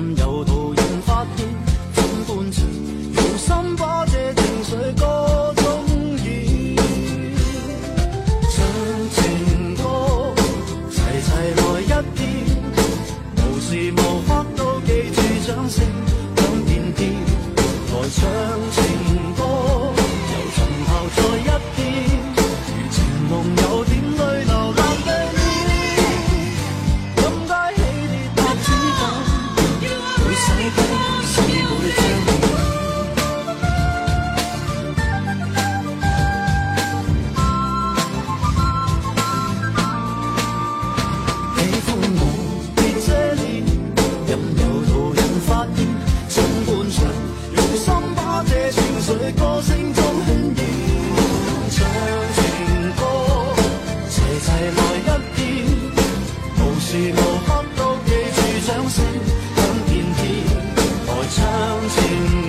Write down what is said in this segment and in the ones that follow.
任由途人发现尽管唱用心把这情绪歌中演。唱情歌齐齐来一遍无时无刻都记住掌声响遍天来唱情歌由从后再时无刻都记住掌声响遍天来唱情。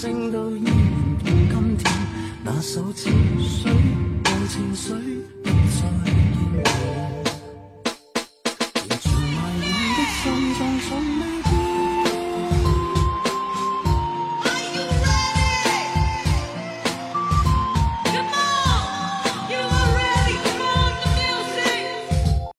声都依然伴今天那首情绪无情绪不再见。面